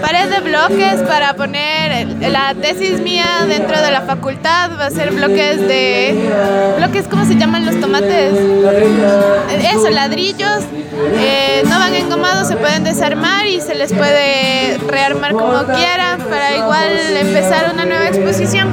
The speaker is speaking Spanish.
Pared de bloques para poner la tesis mía dentro de la facultad. Va a ser bloques de. bloques, ¿cómo se llaman los tomates? Eso, ladrillos. Eh, no van engomados, se pueden desarmar y se les puede rearmar como quieran para igual empezar una nueva exposición.